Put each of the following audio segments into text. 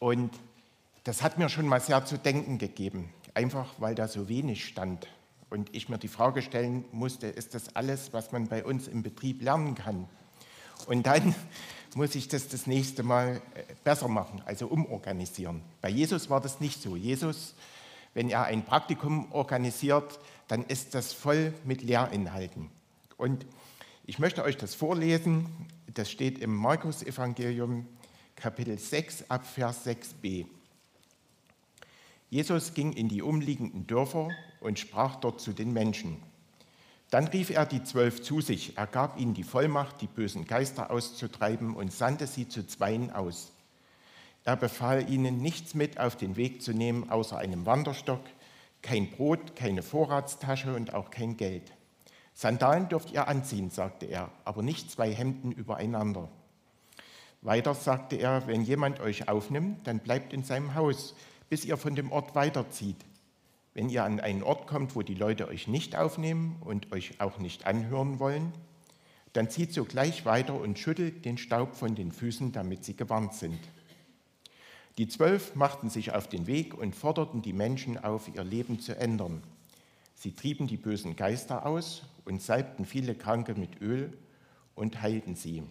Und das hat mir schon mal sehr zu denken gegeben, einfach weil da so wenig stand. Und ich mir die Frage stellen musste, ist das alles, was man bei uns im Betrieb lernen kann? Und dann muss ich das das nächste Mal äh, besser machen, also umorganisieren. Bei Jesus war das nicht so. Jesus, wenn er ein Praktikum organisiert, dann ist das voll mit Lehrinhalten. Und ich möchte euch das vorlesen. Das steht im Markus-Evangelium, Kapitel 6, ab Vers 6b. Jesus ging in die umliegenden Dörfer und sprach dort zu den Menschen. Dann rief er die Zwölf zu sich. Er gab ihnen die Vollmacht, die bösen Geister auszutreiben und sandte sie zu Zweien aus. Er befahl ihnen, nichts mit auf den Weg zu nehmen, außer einem Wanderstock, kein Brot, keine Vorratstasche und auch kein Geld. Sandalen dürft ihr anziehen, sagte er, aber nicht zwei Hemden übereinander. Weiter sagte er, wenn jemand euch aufnimmt, dann bleibt in seinem Haus, bis ihr von dem Ort weiterzieht. Wenn ihr an einen Ort kommt, wo die Leute euch nicht aufnehmen und euch auch nicht anhören wollen, dann zieht sogleich weiter und schüttelt den Staub von den Füßen, damit sie gewarnt sind. Die Zwölf machten sich auf den Weg und forderten die Menschen auf, ihr Leben zu ändern. Sie trieben die bösen Geister aus und salbten viele Kranke mit Öl und heilten sie.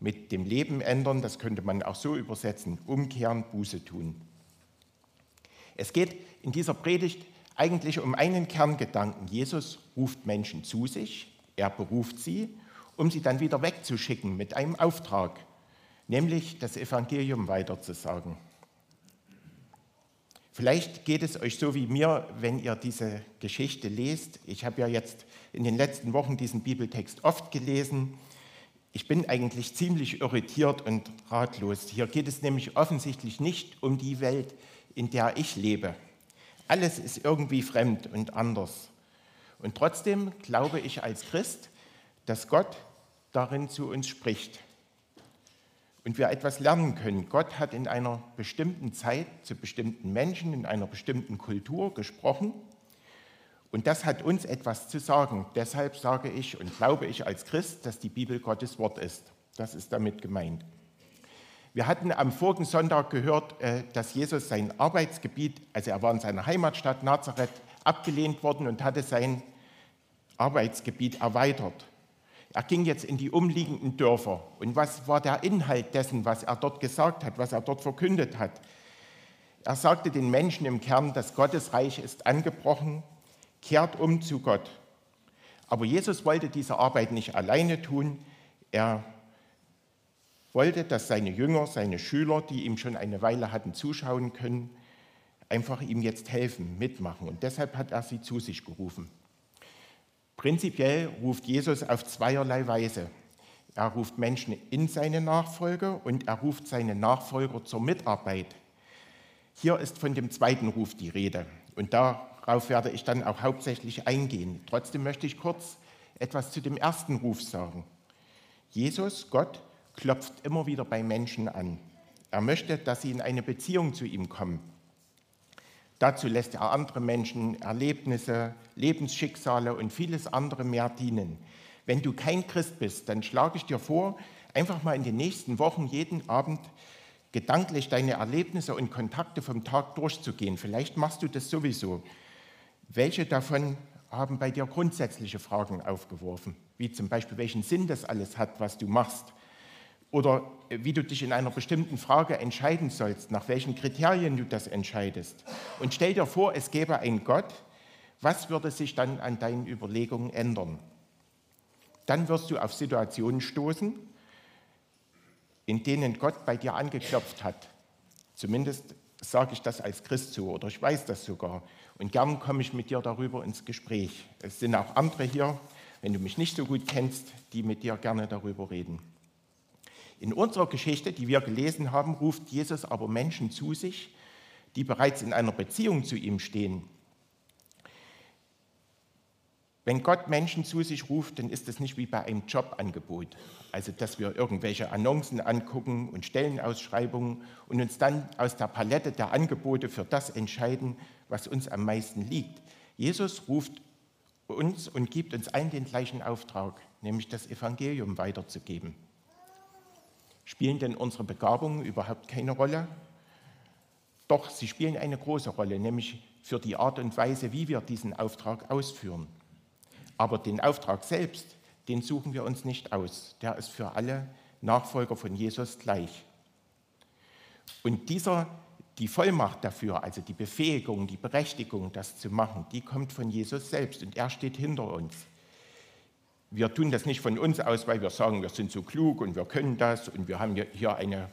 Mit dem Leben ändern, das könnte man auch so übersetzen, umkehren, Buße tun. Es geht in dieser Predigt eigentlich um einen Kerngedanken. Jesus ruft Menschen zu sich, er beruft sie, um sie dann wieder wegzuschicken mit einem Auftrag, nämlich das Evangelium weiterzusagen. Vielleicht geht es euch so wie mir, wenn ihr diese Geschichte lest. Ich habe ja jetzt in den letzten Wochen diesen Bibeltext oft gelesen. Ich bin eigentlich ziemlich irritiert und ratlos. Hier geht es nämlich offensichtlich nicht um die Welt, in der ich lebe. Alles ist irgendwie fremd und anders. Und trotzdem glaube ich als Christ, dass Gott darin zu uns spricht und wir etwas lernen können. Gott hat in einer bestimmten Zeit zu bestimmten Menschen, in einer bestimmten Kultur gesprochen und das hat uns etwas zu sagen. Deshalb sage ich und glaube ich als Christ, dass die Bibel Gottes Wort ist. Das ist damit gemeint. Wir hatten am vorigen Sonntag gehört, äh, dass Jesus sein Arbeitsgebiet, also er war in seiner Heimatstadt Nazareth, abgelehnt worden und hatte sein Arbeitsgebiet erweitert. Er ging jetzt in die umliegenden Dörfer. Und was war der Inhalt dessen, was er dort gesagt hat, was er dort verkündet hat? Er sagte den Menschen im Kern, das Gottesreich ist angebrochen, kehrt um zu Gott. Aber Jesus wollte diese Arbeit nicht alleine tun. Er wollte, dass seine Jünger, seine Schüler, die ihm schon eine Weile hatten zuschauen können, einfach ihm jetzt helfen, mitmachen. Und deshalb hat er sie zu sich gerufen. Prinzipiell ruft Jesus auf zweierlei Weise. Er ruft Menschen in seine Nachfolge und er ruft seine Nachfolger zur Mitarbeit. Hier ist von dem zweiten Ruf die Rede und darauf werde ich dann auch hauptsächlich eingehen. Trotzdem möchte ich kurz etwas zu dem ersten Ruf sagen. Jesus, Gott, klopft immer wieder bei Menschen an. Er möchte, dass sie in eine Beziehung zu ihm kommen. Dazu lässt er andere Menschen Erlebnisse, Lebensschicksale und vieles andere mehr dienen. Wenn du kein Christ bist, dann schlage ich dir vor, einfach mal in den nächsten Wochen jeden Abend gedanklich deine Erlebnisse und Kontakte vom Tag durchzugehen. Vielleicht machst du das sowieso. Welche davon haben bei dir grundsätzliche Fragen aufgeworfen, wie zum Beispiel, welchen Sinn das alles hat, was du machst? oder wie du dich in einer bestimmten Frage entscheiden sollst, nach welchen Kriterien du das entscheidest. Und stell dir vor, es gäbe einen Gott, was würde sich dann an deinen Überlegungen ändern? Dann wirst du auf Situationen stoßen, in denen Gott bei dir angeklopft hat. Zumindest sage ich das als Christ so oder ich weiß das sogar. Und gern komme ich mit dir darüber ins Gespräch. Es sind auch andere hier, wenn du mich nicht so gut kennst, die mit dir gerne darüber reden. In unserer Geschichte, die wir gelesen haben, ruft Jesus aber Menschen zu sich, die bereits in einer Beziehung zu ihm stehen. Wenn Gott Menschen zu sich ruft, dann ist es nicht wie bei einem Jobangebot, also dass wir irgendwelche Annoncen angucken und Stellenausschreibungen und uns dann aus der Palette der Angebote für das entscheiden, was uns am meisten liegt. Jesus ruft uns und gibt uns allen den gleichen Auftrag, nämlich das Evangelium weiterzugeben. Spielen denn unsere Begabungen überhaupt keine Rolle? Doch sie spielen eine große Rolle, nämlich für die Art und Weise, wie wir diesen Auftrag ausführen. Aber den Auftrag selbst, den suchen wir uns nicht aus. Der ist für alle Nachfolger von Jesus gleich. Und dieser, die Vollmacht dafür, also die Befähigung, die Berechtigung, das zu machen, die kommt von Jesus selbst und er steht hinter uns. Wir tun das nicht von uns aus, weil wir sagen, wir sind so klug und wir können das und wir haben hier eine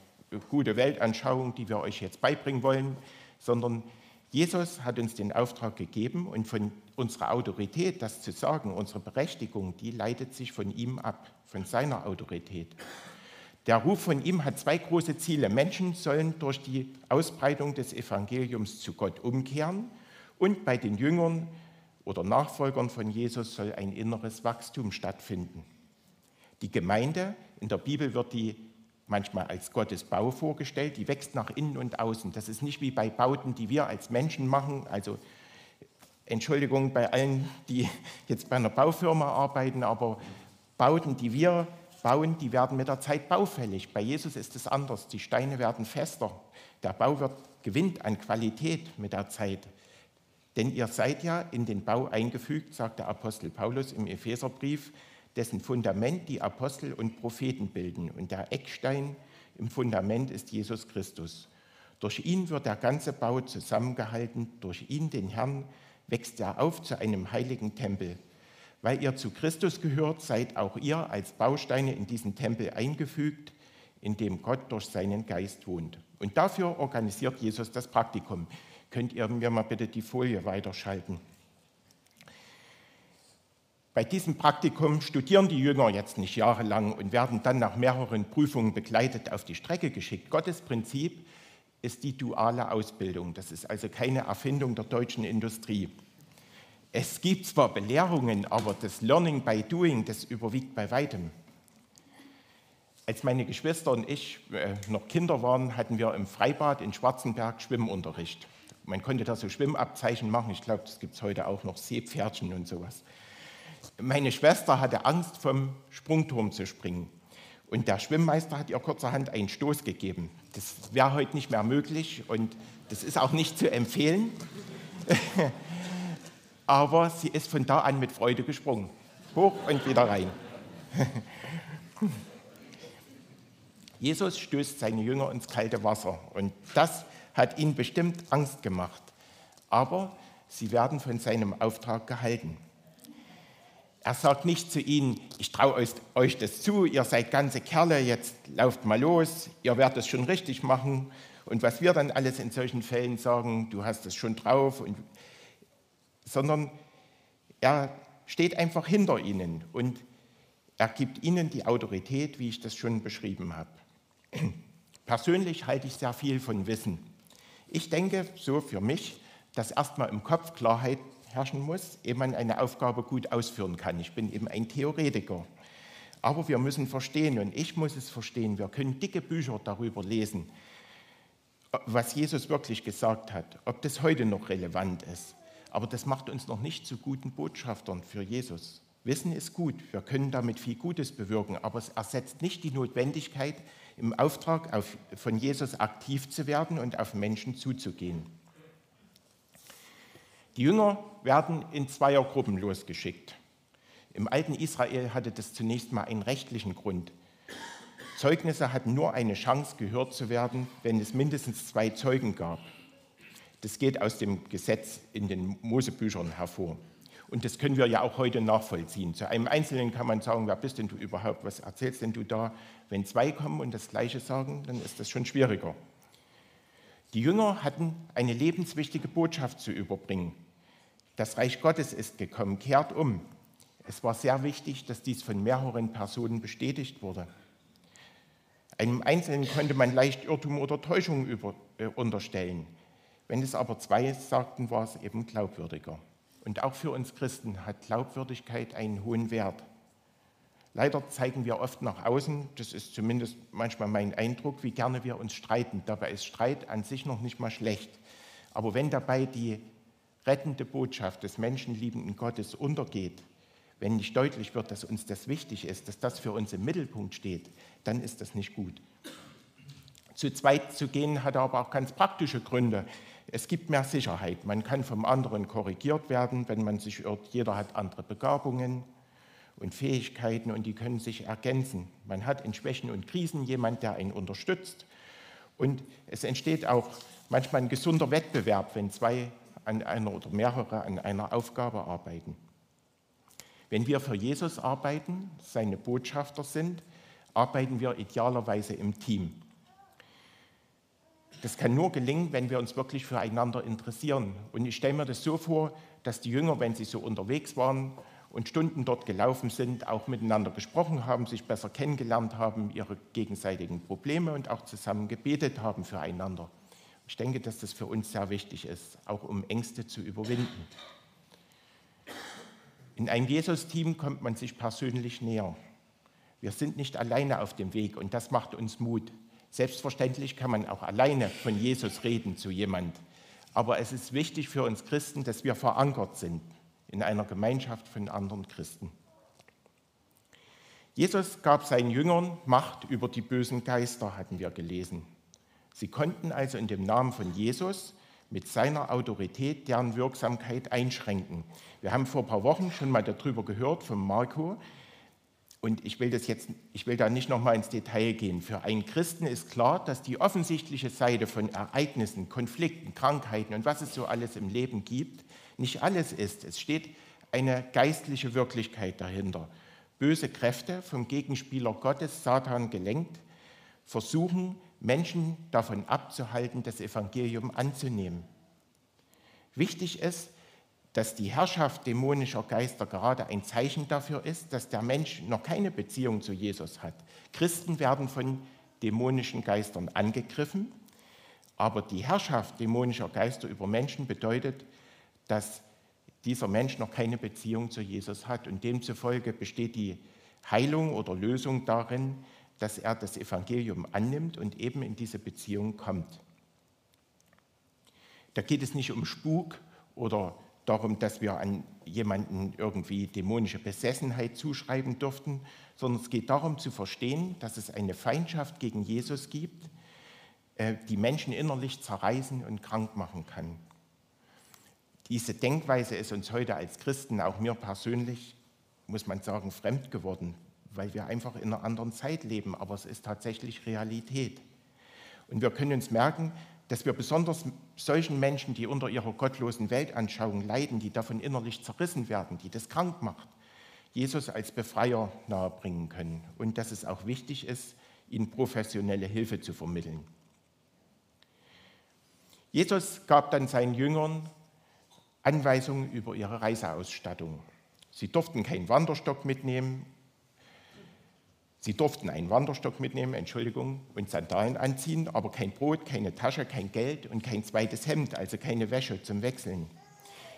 gute Weltanschauung, die wir euch jetzt beibringen wollen, sondern Jesus hat uns den Auftrag gegeben und von unserer Autorität, das zu sagen, unsere Berechtigung, die leitet sich von ihm ab, von seiner Autorität. Der Ruf von ihm hat zwei große Ziele. Menschen sollen durch die Ausbreitung des Evangeliums zu Gott umkehren und bei den Jüngern oder Nachfolgern von Jesus soll ein inneres Wachstum stattfinden. Die Gemeinde, in der Bibel wird die manchmal als Gottes Bau vorgestellt, die wächst nach innen und außen. Das ist nicht wie bei Bauten, die wir als Menschen machen. Also Entschuldigung bei allen, die jetzt bei einer Baufirma arbeiten, aber Bauten, die wir bauen, die werden mit der Zeit baufällig. Bei Jesus ist es anders. Die Steine werden fester. Der Bau wird, gewinnt an Qualität mit der Zeit. Denn ihr seid ja in den Bau eingefügt, sagt der Apostel Paulus im Epheserbrief, dessen Fundament die Apostel und Propheten bilden. Und der Eckstein im Fundament ist Jesus Christus. Durch ihn wird der ganze Bau zusammengehalten, durch ihn, den Herrn, wächst er auf zu einem heiligen Tempel. Weil ihr zu Christus gehört, seid auch ihr als Bausteine in diesen Tempel eingefügt, in dem Gott durch seinen Geist wohnt. Und dafür organisiert Jesus das Praktikum. Könnt ihr mir mal bitte die Folie weiterschalten? Bei diesem Praktikum studieren die Jünger jetzt nicht jahrelang und werden dann nach mehreren Prüfungen begleitet auf die Strecke geschickt. Gottes Prinzip ist die duale Ausbildung. Das ist also keine Erfindung der deutschen Industrie. Es gibt zwar Belehrungen, aber das Learning by Doing, das überwiegt bei weitem. Als meine Geschwister und ich äh, noch Kinder waren, hatten wir im Freibad in Schwarzenberg Schwimmunterricht. Man konnte da so Schwimmabzeichen machen. Ich glaube, das gibt es heute auch noch, Seepferdchen und sowas. Meine Schwester hatte Angst, vom Sprungturm zu springen. Und der Schwimmmeister hat ihr kurzerhand einen Stoß gegeben. Das wäre heute nicht mehr möglich und das ist auch nicht zu empfehlen. Aber sie ist von da an mit Freude gesprungen. Hoch und wieder rein. Jesus stößt seine Jünger ins kalte Wasser und das hat ihnen bestimmt Angst gemacht. Aber sie werden von seinem Auftrag gehalten. Er sagt nicht zu ihnen, ich traue euch das zu, ihr seid ganze Kerle, jetzt lauft mal los, ihr werdet es schon richtig machen. Und was wir dann alles in solchen Fällen sagen, du hast es schon drauf, und, sondern er steht einfach hinter ihnen und er gibt ihnen die Autorität, wie ich das schon beschrieben habe. Persönlich halte ich sehr viel von Wissen. Ich denke so für mich, dass erstmal im Kopf Klarheit herrschen muss, ehe man eine Aufgabe gut ausführen kann. Ich bin eben ein Theoretiker. Aber wir müssen verstehen, und ich muss es verstehen, wir können dicke Bücher darüber lesen, was Jesus wirklich gesagt hat, ob das heute noch relevant ist. Aber das macht uns noch nicht zu guten Botschaftern für Jesus. Wissen ist gut, wir können damit viel Gutes bewirken, aber es ersetzt nicht die Notwendigkeit, im Auftrag auf, von Jesus aktiv zu werden und auf Menschen zuzugehen. Die Jünger werden in Zweiergruppen losgeschickt. Im alten Israel hatte das zunächst mal einen rechtlichen Grund. Zeugnisse hatten nur eine Chance, gehört zu werden, wenn es mindestens zwei Zeugen gab. Das geht aus dem Gesetz in den Mosebüchern hervor. Und das können wir ja auch heute nachvollziehen. Zu einem Einzelnen kann man sagen, wer bist denn du überhaupt, was erzählst denn du da? Wenn zwei kommen und das Gleiche sagen, dann ist das schon schwieriger. Die Jünger hatten eine lebenswichtige Botschaft zu überbringen. Das Reich Gottes ist gekommen, kehrt um. Es war sehr wichtig, dass dies von mehreren Personen bestätigt wurde. Einem Einzelnen konnte man leicht Irrtum oder Täuschung über, äh, unterstellen. Wenn es aber zwei sagten, war es eben glaubwürdiger. Und auch für uns Christen hat Glaubwürdigkeit einen hohen Wert. Leider zeigen wir oft nach außen, das ist zumindest manchmal mein Eindruck, wie gerne wir uns streiten. Dabei ist Streit an sich noch nicht mal schlecht. Aber wenn dabei die rettende Botschaft des menschenliebenden Gottes untergeht, wenn nicht deutlich wird, dass uns das wichtig ist, dass das für uns im Mittelpunkt steht, dann ist das nicht gut. Zu zweit zu gehen hat aber auch ganz praktische Gründe. Es gibt mehr Sicherheit. Man kann vom anderen korrigiert werden, wenn man sich irrt. Jeder hat andere Begabungen und Fähigkeiten und die können sich ergänzen. Man hat in Schwächen und Krisen jemand, der einen unterstützt. Und es entsteht auch manchmal ein gesunder Wettbewerb, wenn zwei an einer oder mehrere an einer Aufgabe arbeiten. Wenn wir für Jesus arbeiten, seine Botschafter sind, arbeiten wir idealerweise im Team. Das kann nur gelingen, wenn wir uns wirklich füreinander interessieren. Und ich stelle mir das so vor, dass die Jünger, wenn sie so unterwegs waren und Stunden dort gelaufen sind, auch miteinander gesprochen haben, sich besser kennengelernt haben, ihre gegenseitigen Probleme und auch zusammen gebetet haben füreinander. Ich denke, dass das für uns sehr wichtig ist, auch um Ängste zu überwinden. In einem Jesus-Team kommt man sich persönlich näher. Wir sind nicht alleine auf dem Weg und das macht uns Mut. Selbstverständlich kann man auch alleine von Jesus reden zu jemand. Aber es ist wichtig für uns Christen, dass wir verankert sind in einer Gemeinschaft von anderen Christen. Jesus gab seinen Jüngern Macht über die bösen Geister, hatten wir gelesen. Sie konnten also in dem Namen von Jesus mit seiner Autorität deren Wirksamkeit einschränken. Wir haben vor ein paar Wochen schon mal darüber gehört von Marco. Und ich will, das jetzt, ich will da nicht nochmal ins Detail gehen. Für einen Christen ist klar, dass die offensichtliche Seite von Ereignissen, Konflikten, Krankheiten und was es so alles im Leben gibt, nicht alles ist. Es steht eine geistliche Wirklichkeit dahinter. Böse Kräfte vom Gegenspieler Gottes, Satan gelenkt, versuchen Menschen davon abzuhalten, das Evangelium anzunehmen. Wichtig ist, dass die Herrschaft dämonischer Geister gerade ein Zeichen dafür ist, dass der Mensch noch keine Beziehung zu Jesus hat. Christen werden von dämonischen Geistern angegriffen, aber die Herrschaft dämonischer Geister über Menschen bedeutet, dass dieser Mensch noch keine Beziehung zu Jesus hat. Und demzufolge besteht die Heilung oder Lösung darin, dass er das Evangelium annimmt und eben in diese Beziehung kommt. Da geht es nicht um Spuk oder darum, dass wir an jemanden irgendwie dämonische Besessenheit zuschreiben dürften, sondern es geht darum zu verstehen, dass es eine Feindschaft gegen Jesus gibt, äh, die Menschen innerlich zerreißen und krank machen kann. Diese Denkweise ist uns heute als Christen, auch mir persönlich, muss man sagen, fremd geworden weil wir einfach in einer anderen Zeit leben, aber es ist tatsächlich Realität. Und wir können uns merken, dass wir besonders solchen Menschen, die unter ihrer gottlosen Weltanschauung leiden, die davon innerlich zerrissen werden, die das krank macht, Jesus als Befreier nahebringen können und dass es auch wichtig ist, ihnen professionelle Hilfe zu vermitteln. Jesus gab dann seinen Jüngern Anweisungen über ihre Reiseausstattung. Sie durften keinen Wanderstock mitnehmen Sie durften einen Wanderstock mitnehmen, Entschuldigung, und Sandalen anziehen, aber kein Brot, keine Tasche, kein Geld und kein zweites Hemd, also keine Wäsche zum Wechseln.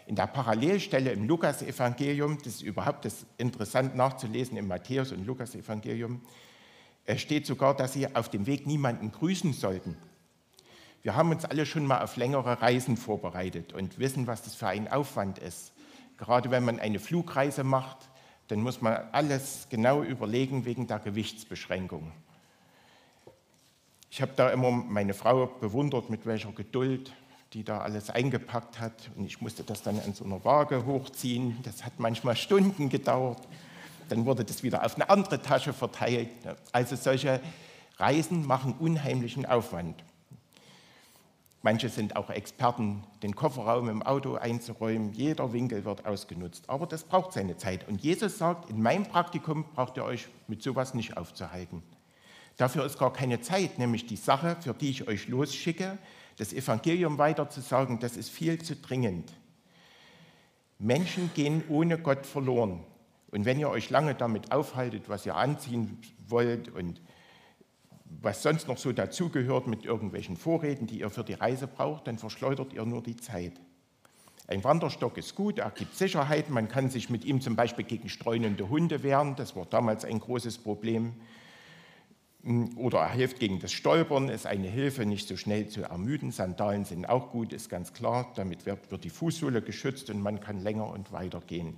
In der Parallelstelle im Lukas-Evangelium, das ist überhaupt das interessant nachzulesen im Matthäus- und Lukas-Evangelium, äh, steht sogar, dass sie auf dem Weg niemanden grüßen sollten. Wir haben uns alle schon mal auf längere Reisen vorbereitet und wissen, was das für ein Aufwand ist. Gerade wenn man eine Flugreise macht, dann muss man alles genau überlegen wegen der Gewichtsbeschränkung. Ich habe da immer meine Frau bewundert, mit welcher Geduld die da alles eingepackt hat. Und ich musste das dann an so einer Waage hochziehen. Das hat manchmal Stunden gedauert. Dann wurde das wieder auf eine andere Tasche verteilt. Also solche Reisen machen unheimlichen Aufwand. Manche sind auch Experten, den Kofferraum im Auto einzuräumen. Jeder Winkel wird ausgenutzt. Aber das braucht seine Zeit. Und Jesus sagt, in meinem Praktikum braucht ihr euch mit sowas nicht aufzuhalten. Dafür ist gar keine Zeit, nämlich die Sache, für die ich euch losschicke, das Evangelium weiterzusagen, das ist viel zu dringend. Menschen gehen ohne Gott verloren. Und wenn ihr euch lange damit aufhaltet, was ihr anziehen wollt und was sonst noch so dazugehört mit irgendwelchen Vorräten, die ihr für die Reise braucht, dann verschleudert ihr nur die Zeit. Ein Wanderstock ist gut, er gibt Sicherheit, man kann sich mit ihm zum Beispiel gegen streunende Hunde wehren, das war damals ein großes Problem. Oder er hilft gegen das Stolpern, ist eine Hilfe, nicht so schnell zu ermüden. Sandalen sind auch gut, ist ganz klar, damit wird, wird die Fußsohle geschützt und man kann länger und weiter gehen.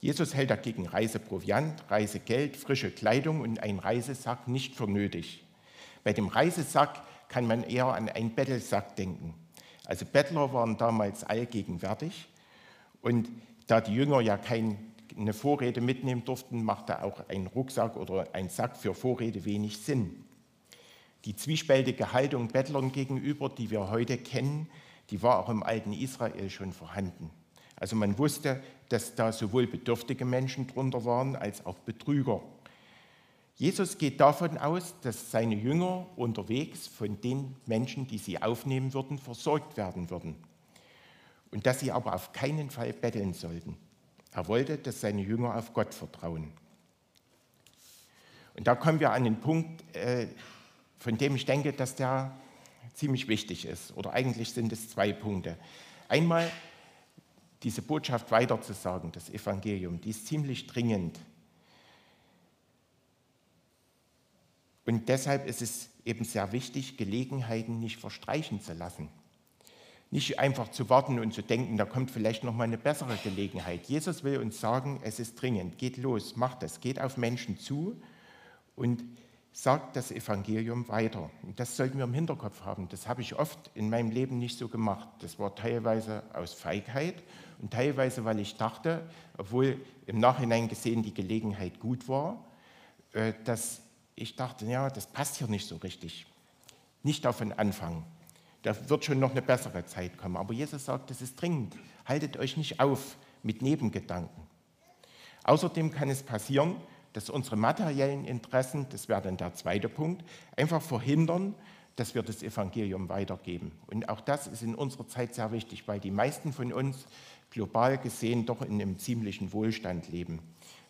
Jesus hält dagegen Reiseproviant, Reisegeld, frische Kleidung und einen Reisesack nicht für nötig. Bei dem Reisesack kann man eher an einen Bettelsack denken. Also Bettler waren damals allgegenwärtig und da die Jünger ja keine Vorräte mitnehmen durften, machte auch ein Rucksack oder ein Sack für Vorräte wenig Sinn. Die zwiespältige Haltung Bettlern gegenüber, die wir heute kennen, die war auch im alten Israel schon vorhanden. Also man wusste, dass da sowohl bedürftige Menschen drunter waren als auch Betrüger. Jesus geht davon aus, dass seine Jünger unterwegs von den Menschen, die sie aufnehmen würden, versorgt werden würden. Und dass sie aber auf keinen Fall betteln sollten. Er wollte, dass seine Jünger auf Gott vertrauen. Und da kommen wir an den Punkt, äh, von dem ich denke, dass der ziemlich wichtig ist. Oder eigentlich sind es zwei Punkte. Einmal diese Botschaft weiterzusagen, das Evangelium, die ist ziemlich dringend. Und deshalb ist es eben sehr wichtig, Gelegenheiten nicht verstreichen zu lassen. Nicht einfach zu warten und zu denken, da kommt vielleicht noch mal eine bessere Gelegenheit. Jesus will uns sagen, es ist dringend, geht los, macht es, geht auf Menschen zu und sagt das Evangelium weiter. Und das sollten wir im Hinterkopf haben. Das habe ich oft in meinem Leben nicht so gemacht. Das war teilweise aus Feigheit und teilweise, weil ich dachte, obwohl im Nachhinein gesehen die Gelegenheit gut war, äh, dass ich dachte, ja, das passt hier nicht so richtig. Nicht davon anfangen. Da wird schon noch eine bessere Zeit kommen. Aber Jesus sagt, das ist dringend. Haltet euch nicht auf mit Nebengedanken. Außerdem kann es passieren, dass unsere materiellen Interessen, das wäre dann der zweite Punkt, einfach verhindern, dass wir das Evangelium weitergeben. Und auch das ist in unserer Zeit sehr wichtig, weil die meisten von uns global gesehen doch in einem ziemlichen Wohlstand leben.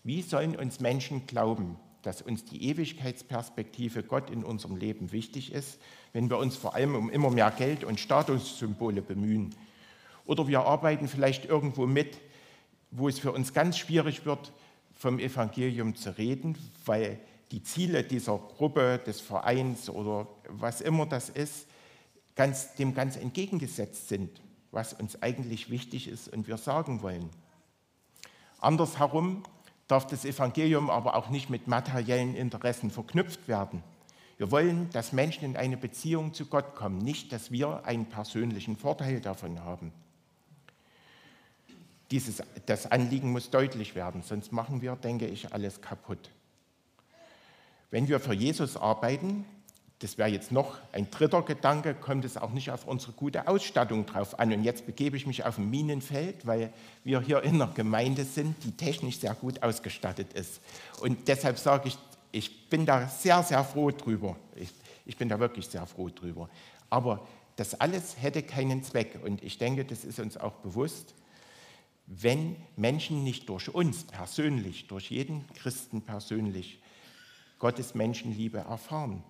Wie sollen uns Menschen glauben, dass uns die Ewigkeitsperspektive Gott in unserem Leben wichtig ist, wenn wir uns vor allem um immer mehr Geld und Statussymbole bemühen. Oder wir arbeiten vielleicht irgendwo mit, wo es für uns ganz schwierig wird, vom Evangelium zu reden, weil die Ziele dieser Gruppe, des Vereins oder was immer das ist, ganz, dem ganz entgegengesetzt sind, was uns eigentlich wichtig ist und wir sagen wollen. Andersherum darf das Evangelium aber auch nicht mit materiellen Interessen verknüpft werden. Wir wollen, dass Menschen in eine Beziehung zu Gott kommen, nicht, dass wir einen persönlichen Vorteil davon haben. Dieses, das Anliegen muss deutlich werden, sonst machen wir, denke ich, alles kaputt. Wenn wir für Jesus arbeiten, das wäre jetzt noch ein dritter Gedanke, kommt es auch nicht auf unsere gute Ausstattung drauf an. Und jetzt begebe ich mich auf ein Minenfeld, weil wir hier in einer Gemeinde sind, die technisch sehr gut ausgestattet ist. Und deshalb sage ich, ich bin da sehr, sehr froh drüber. Ich, ich bin da wirklich sehr froh drüber. Aber das alles hätte keinen Zweck. Und ich denke, das ist uns auch bewusst, wenn Menschen nicht durch uns persönlich, durch jeden Christen persönlich, Gottes Menschenliebe erfahren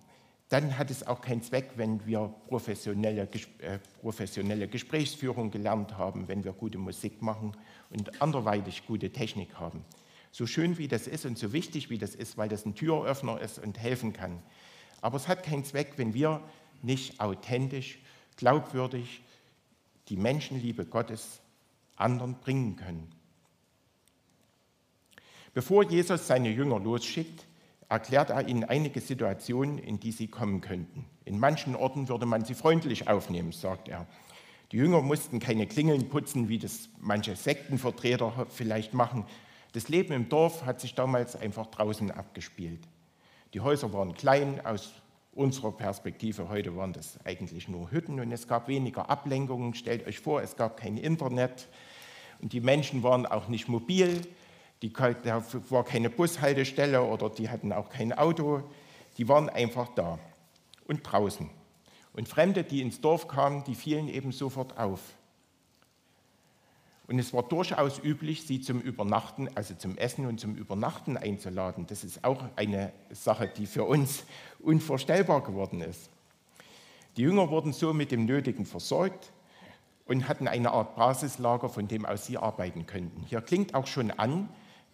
dann hat es auch keinen Zweck, wenn wir professionelle, äh, professionelle Gesprächsführung gelernt haben, wenn wir gute Musik machen und anderweitig gute Technik haben. So schön wie das ist und so wichtig wie das ist, weil das ein Türöffner ist und helfen kann. Aber es hat keinen Zweck, wenn wir nicht authentisch, glaubwürdig die Menschenliebe Gottes anderen bringen können. Bevor Jesus seine Jünger losschickt, erklärt er ihnen einige Situationen, in die sie kommen könnten. In manchen Orten würde man sie freundlich aufnehmen, sagt er. Die Jünger mussten keine Klingeln putzen, wie das manche Sektenvertreter vielleicht machen. Das Leben im Dorf hat sich damals einfach draußen abgespielt. Die Häuser waren klein, aus unserer Perspektive heute waren das eigentlich nur Hütten und es gab weniger Ablenkungen. Stellt euch vor, es gab kein Internet und die Menschen waren auch nicht mobil. Die, da war keine Bushaltestelle oder die hatten auch kein Auto. Die waren einfach da und draußen. Und Fremde, die ins Dorf kamen, die fielen eben sofort auf. Und es war durchaus üblich, sie zum Übernachten, also zum Essen und zum Übernachten einzuladen. Das ist auch eine Sache, die für uns unvorstellbar geworden ist. Die Jünger wurden so mit dem Nötigen versorgt und hatten eine Art Basislager, von dem aus sie arbeiten könnten. Hier klingt auch schon an,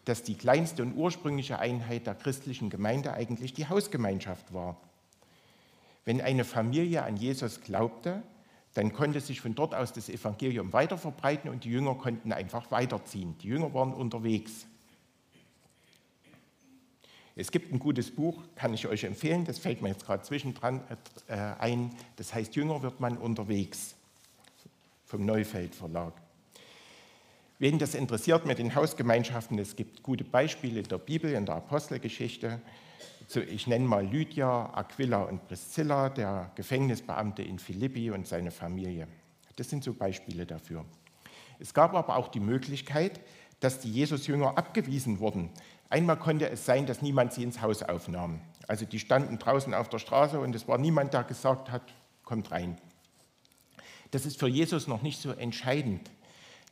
dass die kleinste und ursprüngliche Einheit der christlichen Gemeinde eigentlich die Hausgemeinschaft war. Wenn eine Familie an Jesus glaubte, dann konnte sich von dort aus das Evangelium weiter verbreiten und die Jünger konnten einfach weiterziehen. Die Jünger waren unterwegs. Es gibt ein gutes Buch, kann ich euch empfehlen, das fällt mir jetzt gerade zwischendran äh, ein, das heißt Jünger wird man unterwegs vom Neufeld Verlag. Wen das interessiert mit den Hausgemeinschaften, es gibt gute Beispiele in der Bibel, in der Apostelgeschichte. Ich nenne mal Lydia, Aquila und Priscilla, der Gefängnisbeamte in Philippi und seine Familie. Das sind so Beispiele dafür. Es gab aber auch die Möglichkeit, dass die Jesus-Jünger abgewiesen wurden. Einmal konnte es sein, dass niemand sie ins Haus aufnahm. Also die standen draußen auf der Straße und es war niemand, der gesagt hat, kommt rein. Das ist für Jesus noch nicht so entscheidend.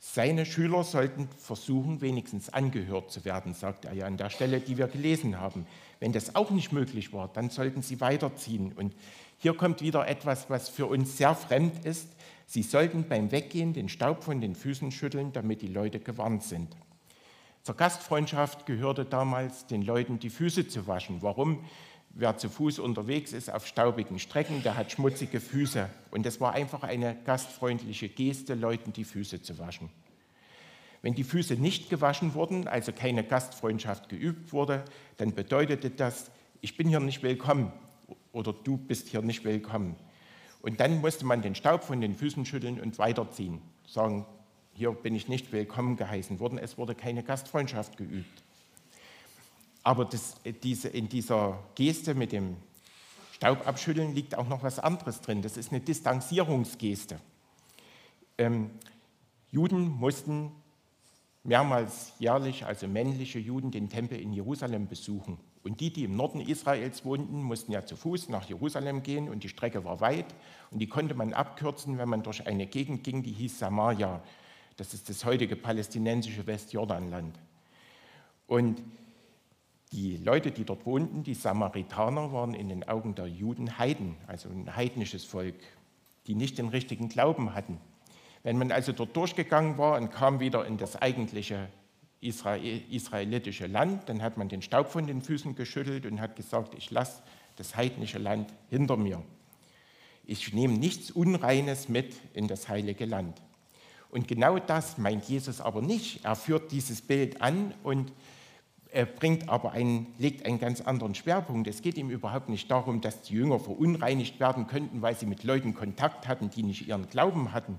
Seine Schüler sollten versuchen, wenigstens angehört zu werden, sagt er ja an der Stelle, die wir gelesen haben. Wenn das auch nicht möglich war, dann sollten sie weiterziehen. Und hier kommt wieder etwas, was für uns sehr fremd ist. Sie sollten beim Weggehen den Staub von den Füßen schütteln, damit die Leute gewarnt sind. Zur Gastfreundschaft gehörte damals, den Leuten die Füße zu waschen. Warum? Wer zu Fuß unterwegs ist auf staubigen Strecken, der hat schmutzige Füße. Und es war einfach eine gastfreundliche Geste, Leuten die Füße zu waschen. Wenn die Füße nicht gewaschen wurden, also keine Gastfreundschaft geübt wurde, dann bedeutete das, ich bin hier nicht willkommen oder du bist hier nicht willkommen. Und dann musste man den Staub von den Füßen schütteln und weiterziehen, sagen, hier bin ich nicht willkommen geheißen worden, es wurde keine Gastfreundschaft geübt. Aber das, diese, in dieser Geste mit dem Staubabschütteln liegt auch noch was anderes drin. Das ist eine Distanzierungsgeste. Ähm, Juden mussten mehrmals jährlich, also männliche Juden, den Tempel in Jerusalem besuchen. Und die, die im Norden Israels wohnten, mussten ja zu Fuß nach Jerusalem gehen und die Strecke war weit und die konnte man abkürzen, wenn man durch eine Gegend ging, die hieß Samaria. Das ist das heutige palästinensische Westjordanland. Und die Leute, die dort wohnten, die Samaritaner, waren in den Augen der Juden Heiden, also ein heidnisches Volk, die nicht den richtigen Glauben hatten. Wenn man also dort durchgegangen war und kam wieder in das eigentliche israelitische Land, dann hat man den Staub von den Füßen geschüttelt und hat gesagt, ich lasse das heidnische Land hinter mir. Ich nehme nichts Unreines mit in das heilige Land. Und genau das meint Jesus aber nicht. Er führt dieses Bild an und er bringt aber einen, legt einen ganz anderen Schwerpunkt. Es geht ihm überhaupt nicht darum, dass die Jünger verunreinigt werden könnten, weil sie mit Leuten Kontakt hatten, die nicht ihren Glauben hatten,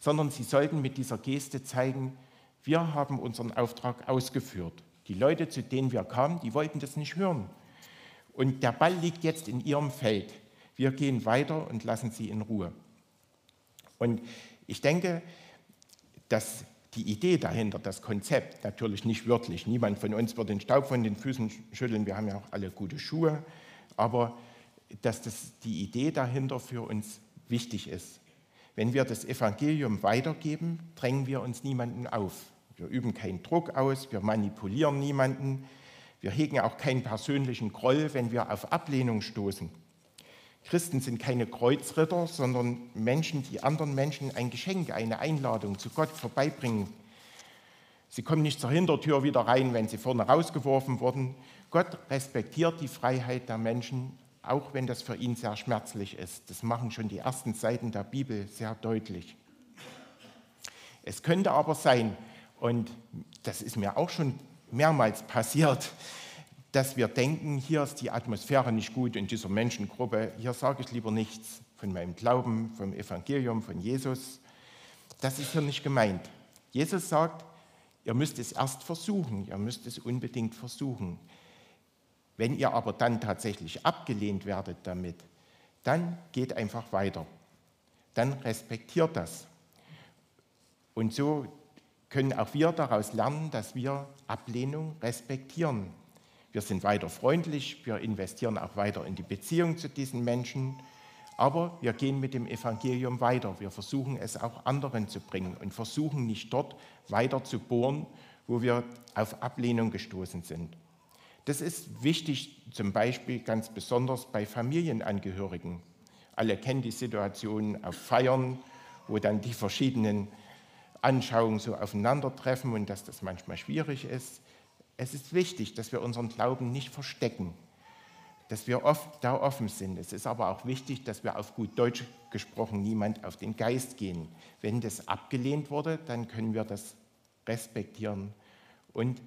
sondern sie sollten mit dieser Geste zeigen, wir haben unseren Auftrag ausgeführt. Die Leute, zu denen wir kamen, die wollten das nicht hören. Und der Ball liegt jetzt in ihrem Feld. Wir gehen weiter und lassen sie in Ruhe. Und ich denke, dass die Idee dahinter, das Konzept, natürlich nicht wörtlich, niemand von uns wird den Staub von den Füßen schütteln, wir haben ja auch alle gute Schuhe, aber dass das, die Idee dahinter für uns wichtig ist. Wenn wir das Evangelium weitergeben, drängen wir uns niemanden auf. Wir üben keinen Druck aus, wir manipulieren niemanden, wir hegen auch keinen persönlichen Groll, wenn wir auf Ablehnung stoßen. Christen sind keine Kreuzritter, sondern Menschen, die anderen Menschen ein Geschenk, eine Einladung zu Gott vorbeibringen. Sie kommen nicht zur Hintertür wieder rein, wenn sie vorne rausgeworfen wurden. Gott respektiert die Freiheit der Menschen, auch wenn das für ihn sehr schmerzlich ist. Das machen schon die ersten Seiten der Bibel sehr deutlich. Es könnte aber sein, und das ist mir auch schon mehrmals passiert, dass wir denken, hier ist die Atmosphäre nicht gut in dieser Menschengruppe, hier sage ich lieber nichts von meinem Glauben, vom Evangelium, von Jesus. Das ist hier nicht gemeint. Jesus sagt, ihr müsst es erst versuchen, ihr müsst es unbedingt versuchen. Wenn ihr aber dann tatsächlich abgelehnt werdet damit, dann geht einfach weiter. Dann respektiert das. Und so können auch wir daraus lernen, dass wir Ablehnung respektieren. Wir sind weiter freundlich, wir investieren auch weiter in die Beziehung zu diesen Menschen, aber wir gehen mit dem Evangelium weiter. Wir versuchen es auch anderen zu bringen und versuchen nicht dort weiter zu bohren, wo wir auf Ablehnung gestoßen sind. Das ist wichtig, zum Beispiel ganz besonders bei Familienangehörigen. Alle kennen die Situation auf Feiern, wo dann die verschiedenen Anschauungen so aufeinandertreffen und dass das manchmal schwierig ist. Es ist wichtig, dass wir unseren Glauben nicht verstecken, dass wir oft da offen sind. Es ist aber auch wichtig, dass wir auf gut Deutsch gesprochen niemand auf den Geist gehen. Wenn das abgelehnt wurde, dann können wir das respektieren und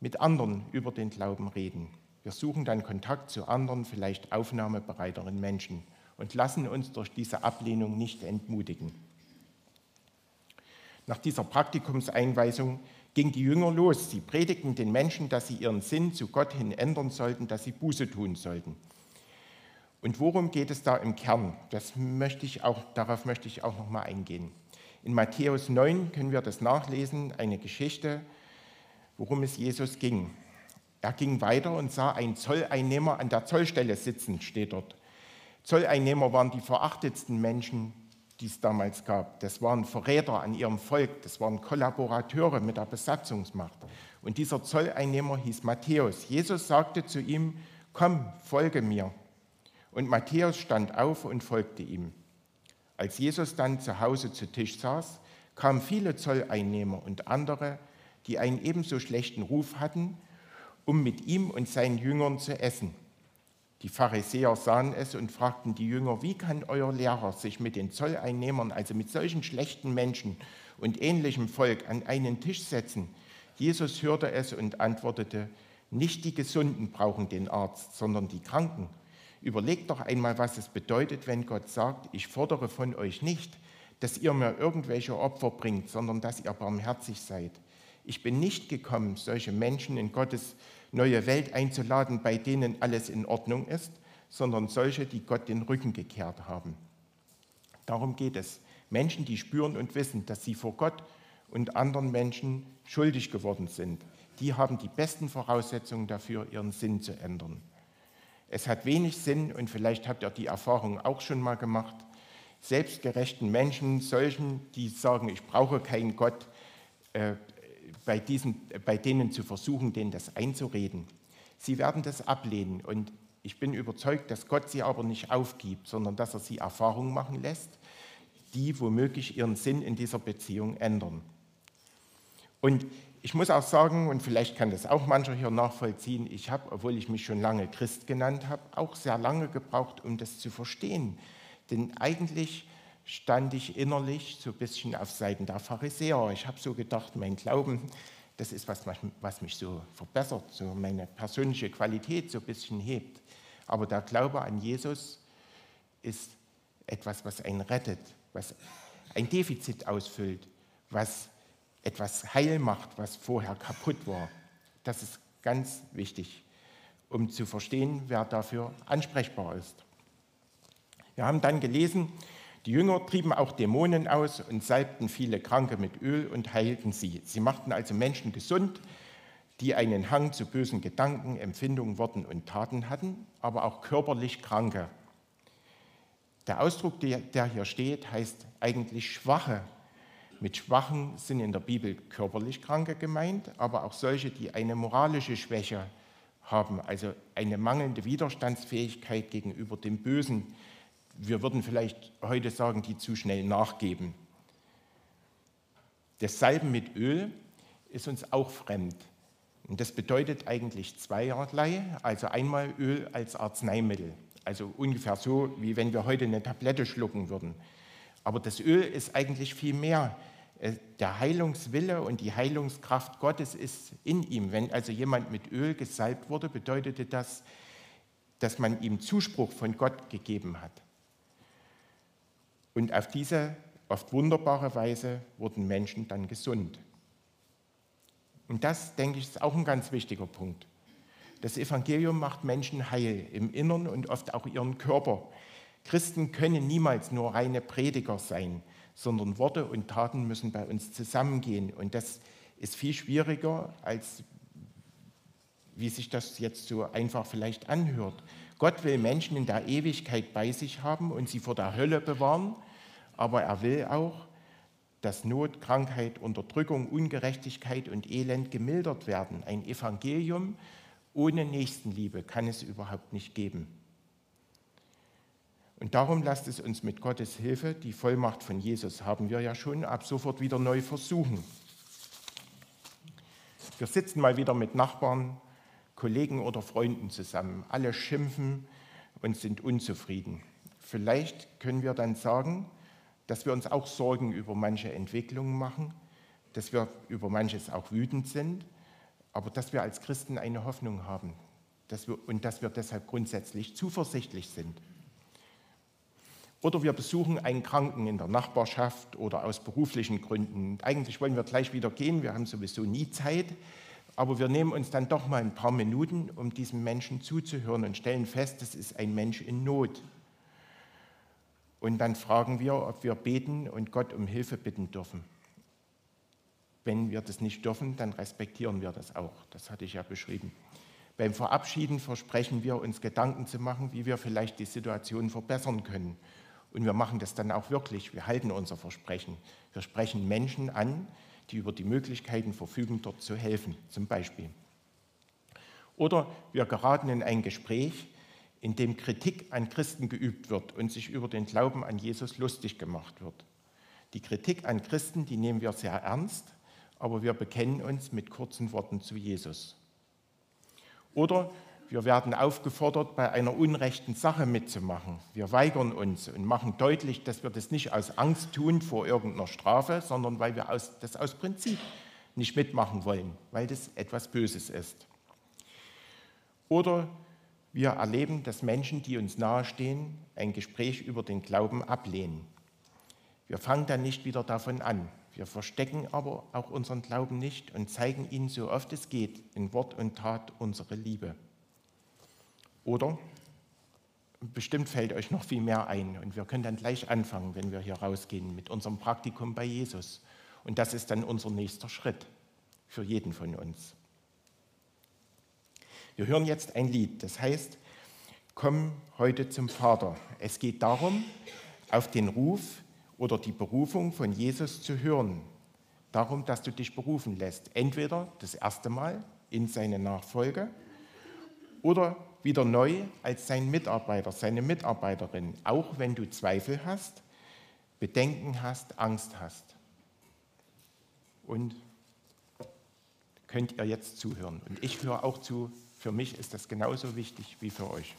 mit anderen über den Glauben reden. Wir suchen dann Kontakt zu anderen, vielleicht aufnahmebereiteren Menschen und lassen uns durch diese Ablehnung nicht entmutigen. Nach dieser Praktikumseinweisung ging die Jünger los. Sie predigten den Menschen, dass sie ihren Sinn zu Gott hin ändern sollten, dass sie Buße tun sollten. Und worum geht es da im Kern? Das möchte ich auch, darauf möchte ich auch noch mal eingehen. In Matthäus 9 können wir das nachlesen, eine Geschichte, worum es Jesus ging. Er ging weiter und sah einen Zolleinnehmer an der Zollstelle sitzen, steht dort. Zolleinnehmer waren die verachtetsten Menschen, die es damals gab. Das waren Verräter an ihrem Volk, das waren Kollaborateure mit der Besatzungsmacht. Und dieser Zolleinnehmer hieß Matthäus. Jesus sagte zu ihm, komm, folge mir. Und Matthäus stand auf und folgte ihm. Als Jesus dann zu Hause zu Tisch saß, kamen viele Zolleinnehmer und andere, die einen ebenso schlechten Ruf hatten, um mit ihm und seinen Jüngern zu essen. Die Pharisäer sahen es und fragten die Jünger, wie kann euer Lehrer sich mit den Zolleinnehmern, also mit solchen schlechten Menschen und ähnlichem Volk an einen Tisch setzen? Jesus hörte es und antwortete, nicht die Gesunden brauchen den Arzt, sondern die Kranken. Überlegt doch einmal, was es bedeutet, wenn Gott sagt, ich fordere von euch nicht, dass ihr mir irgendwelche Opfer bringt, sondern dass ihr barmherzig seid. Ich bin nicht gekommen, solche Menschen in Gottes neue Welt einzuladen, bei denen alles in Ordnung ist, sondern solche, die Gott den Rücken gekehrt haben. Darum geht es. Menschen, die spüren und wissen, dass sie vor Gott und anderen Menschen schuldig geworden sind, die haben die besten Voraussetzungen dafür, ihren Sinn zu ändern. Es hat wenig Sinn, und vielleicht habt ihr die Erfahrung auch schon mal gemacht, selbstgerechten Menschen, solchen, die sagen, ich brauche keinen Gott, äh, bei, diesen, bei denen zu versuchen, denen das einzureden. Sie werden das ablehnen und ich bin überzeugt, dass Gott sie aber nicht aufgibt, sondern dass er sie Erfahrungen machen lässt, die womöglich ihren Sinn in dieser Beziehung ändern. Und ich muss auch sagen, und vielleicht kann das auch mancher hier nachvollziehen, ich habe, obwohl ich mich schon lange Christ genannt habe, auch sehr lange gebraucht, um das zu verstehen. Denn eigentlich stand ich innerlich so ein bisschen auf Seiten der Pharisäer. Ich habe so gedacht, mein Glauben, das ist was, was mich so verbessert, so meine persönliche Qualität so ein bisschen hebt. Aber der Glaube an Jesus ist etwas, was einen rettet, was ein Defizit ausfüllt, was etwas heil macht, was vorher kaputt war. Das ist ganz wichtig, um zu verstehen, wer dafür ansprechbar ist. Wir haben dann gelesen, die Jünger trieben auch Dämonen aus und salbten viele Kranke mit Öl und heilten sie. Sie machten also Menschen gesund, die einen Hang zu bösen Gedanken, Empfindungen, Worten und Taten hatten, aber auch körperlich Kranke. Der Ausdruck, der hier steht, heißt eigentlich Schwache. Mit Schwachen sind in der Bibel körperlich Kranke gemeint, aber auch solche, die eine moralische Schwäche haben, also eine mangelnde Widerstandsfähigkeit gegenüber dem Bösen, wir würden vielleicht heute sagen, die zu schnell nachgeben. Das Salben mit Öl ist uns auch fremd. Und das bedeutet eigentlich zweierlei. Also einmal Öl als Arzneimittel. Also ungefähr so, wie wenn wir heute eine Tablette schlucken würden. Aber das Öl ist eigentlich viel mehr. Äh, der Heilungswille und die Heilungskraft Gottes ist in ihm. Wenn also jemand mit Öl gesalbt wurde, bedeutete das, dass man ihm Zuspruch von Gott gegeben hat. Und auf diese oft wunderbare Weise wurden Menschen dann gesund. Und das, denke ich, ist auch ein ganz wichtiger Punkt. Das Evangelium macht Menschen heil im Innern und oft auch ihren Körper. Christen können niemals nur reine Prediger sein, sondern Worte und Taten müssen bei uns zusammengehen. Und das ist viel schwieriger, als wie sich das jetzt so einfach vielleicht anhört. Gott will Menschen in der Ewigkeit bei sich haben und sie vor der Hölle bewahren aber er will auch, dass Not, Krankheit, Unterdrückung, Ungerechtigkeit und Elend gemildert werden. Ein Evangelium ohne Nächstenliebe kann es überhaupt nicht geben. Und darum lasst es uns mit Gottes Hilfe, die Vollmacht von Jesus haben wir ja schon, ab sofort wieder neu versuchen. Wir sitzen mal wieder mit Nachbarn, Kollegen oder Freunden zusammen. Alle schimpfen und sind unzufrieden. Vielleicht können wir dann sagen, dass wir uns auch Sorgen über manche Entwicklungen machen, dass wir über manches auch wütend sind, aber dass wir als Christen eine Hoffnung haben, dass wir, und dass wir deshalb grundsätzlich zuversichtlich sind. Oder wir besuchen einen Kranken in der Nachbarschaft oder aus beruflichen Gründen. Eigentlich wollen wir gleich wieder gehen, wir haben sowieso nie Zeit, aber wir nehmen uns dann doch mal ein paar Minuten, um diesem Menschen zuzuhören und stellen fest, das ist ein Mensch in Not. Und dann fragen wir, ob wir beten und Gott um Hilfe bitten dürfen. Wenn wir das nicht dürfen, dann respektieren wir das auch. Das hatte ich ja beschrieben. Beim Verabschieden versprechen wir uns Gedanken zu machen, wie wir vielleicht die Situation verbessern können. Und wir machen das dann auch wirklich. Wir halten unser Versprechen. Wir sprechen Menschen an, die über die Möglichkeiten verfügen, dort zu helfen, zum Beispiel. Oder wir geraten in ein Gespräch, in dem Kritik an Christen geübt wird und sich über den Glauben an Jesus lustig gemacht wird. Die Kritik an Christen, die nehmen wir sehr ernst, aber wir bekennen uns mit kurzen Worten zu Jesus. Oder wir werden aufgefordert, bei einer unrechten Sache mitzumachen. Wir weigern uns und machen deutlich, dass wir das nicht aus Angst tun vor irgendeiner Strafe, sondern weil wir das aus Prinzip nicht mitmachen wollen, weil das etwas Böses ist. Oder wir erleben, dass Menschen, die uns nahestehen, ein Gespräch über den Glauben ablehnen. Wir fangen dann nicht wieder davon an. Wir verstecken aber auch unseren Glauben nicht und zeigen ihnen so oft es geht in Wort und Tat unsere Liebe. Oder bestimmt fällt euch noch viel mehr ein und wir können dann gleich anfangen, wenn wir hier rausgehen mit unserem Praktikum bei Jesus. Und das ist dann unser nächster Schritt für jeden von uns. Wir hören jetzt ein Lied, das heißt, komm heute zum Vater. Es geht darum, auf den Ruf oder die Berufung von Jesus zu hören. Darum, dass du dich berufen lässt. Entweder das erste Mal in seine Nachfolge oder wieder neu als sein Mitarbeiter, seine Mitarbeiterin, auch wenn du Zweifel hast, Bedenken hast, Angst hast. Und könnt ihr jetzt zuhören. Und ich höre auch zu, für mich ist das genauso wichtig wie für euch.